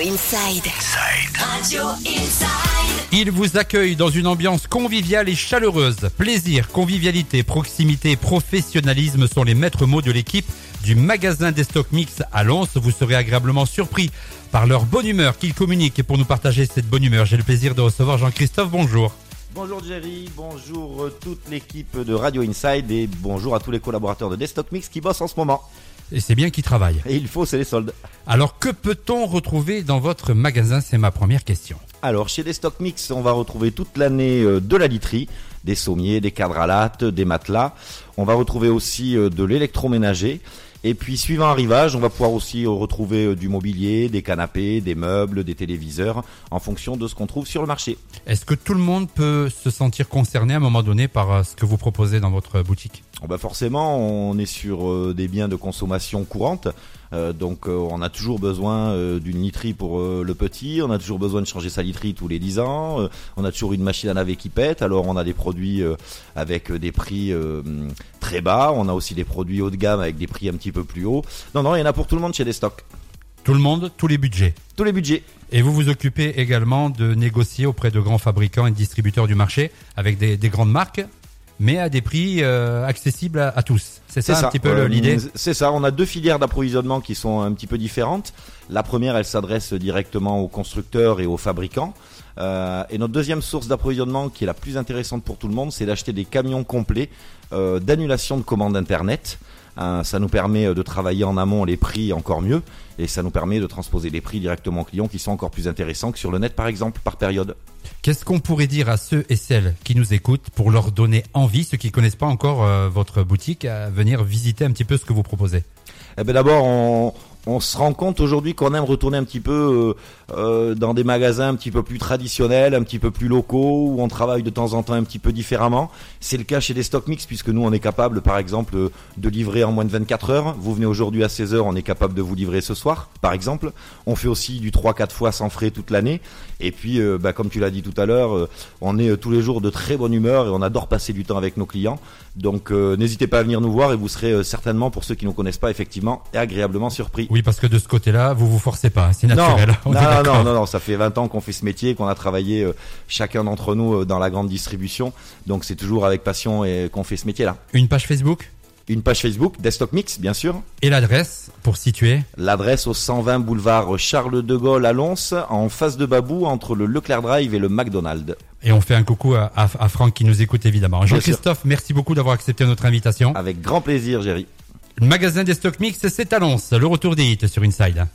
Inside. Radio Inside. Il vous accueille dans une ambiance conviviale et chaleureuse. Plaisir, convivialité, proximité, professionnalisme sont les maîtres mots de l'équipe du magasin des stocks mix à Lons. Vous serez agréablement surpris par leur bonne humeur qu'ils communiquent. Et pour nous partager cette bonne humeur, j'ai le plaisir de recevoir Jean-Christophe. Bonjour. Bonjour Jerry, bonjour euh, toute l'équipe de Radio Inside et bonjour à tous les collaborateurs de Destock Mix qui bossent en ce moment. Et c'est bien qu'ils travaillent. Et il faut, c'est les soldes. Alors que peut-on retrouver dans votre magasin C'est ma première question. Alors chez Destock Mix, on va retrouver toute l'année euh, de la literie, des sommiers, des cadres à latte, des matelas. On va retrouver aussi euh, de l'électroménager. Et puis suivant arrivage, on va pouvoir aussi euh, retrouver euh, du mobilier, des canapés, des meubles, des téléviseurs, en fonction de ce qu'on trouve sur le marché. Est-ce que tout le monde peut se sentir concerné à un moment donné par euh, ce que vous proposez dans votre boutique? Bon, bah forcément, on est sur des biens de consommation courante, Euh, donc euh, on a toujours besoin euh, d'une literie pour le petit, on a toujours besoin de changer sa literie tous les 10 ans, on a toujours une machine à laver qui pète, alors on a des produits avec des prix très bas, on a aussi des produits haut de gamme avec des prix un petit peu plus hauts. Non, non, il y en a pour tout le monde chez des stocks. Tout le monde, tous les budgets. Tous les budgets. Et vous vous occupez également de négocier auprès de grands fabricants et distributeurs du marché avec des, des grandes marques, mais à des prix euh, accessibles à, à tous. C'est ça, un petit peu Euh, l'idée C'est ça. On a deux filières d'approvisionnement qui sont un petit peu différentes. La première, elle s'adresse directement aux constructeurs et aux fabricants. Euh, et notre deuxième source d'approvisionnement, qui est la plus intéressante pour tout le monde, c'est d'acheter des camions complets euh, d'annulation de commandes internet. Euh, ça nous permet euh, de travailler en amont les prix encore mieux, et ça nous permet de transposer les prix directement aux clients, qui sont encore plus intéressants que sur le net, par exemple, par période. Qu'est-ce qu'on pourrait dire à ceux et celles qui nous écoutent pour leur donner envie, ceux qui connaissent pas encore euh, votre boutique, à venir visiter un petit peu ce que vous proposez? Eh ben d'abord, on, on se rend compte aujourd'hui qu'on aime retourner un petit peu euh, euh, dans des magasins un petit peu plus traditionnels, un petit peu plus locaux, où on travaille de temps en temps un petit peu différemment. C'est le cas chez des Stock Mix, puisque nous, on est capable, par exemple, de livrer en moins de 24 heures. Vous venez aujourd'hui à 16 heures, on est capable de vous livrer ce soir, par exemple. On fait aussi du 3-4 fois sans frais toute l'année. Et puis, euh, bah, comme tu l'as dit tout à l'heure, on est tous les jours de très bonne humeur et on adore passer du temps avec nos clients. Donc, n'hésitez pas à venir nous voir et vous serez certainement, pour ceux qui ne nous connaissent pas, effectivement, agréablement surpris. Oui, parce que de ce côté-là, vous vous forcez pas, hein, c'est naturel. On Non, non, non, non, non, ça fait 20 ans qu'on fait ce métier, qu'on a travaillé euh, chacun d'entre nous euh, dans la grande distribution. Donc c'est toujours avec passion et qu'on fait ce métier-là. Une page Facebook? Une page Facebook, Desktop Mix, bien sûr. et l'adresse pour situer? L'adresse au 120 boulevard Charles de Gaulle à Lons, en face de Babou, entre le Leclerc Drive et le McDonald's. Et on fait un coucou à, à, à Franck qui nous écoute évidemment. Jean-Christophe, merci beaucoup d'avoir accepté notre invitation. Avec grand plaisir, Jerry. Le magasin des Stock Mix, c'est à. Le retour des hits sur Inside.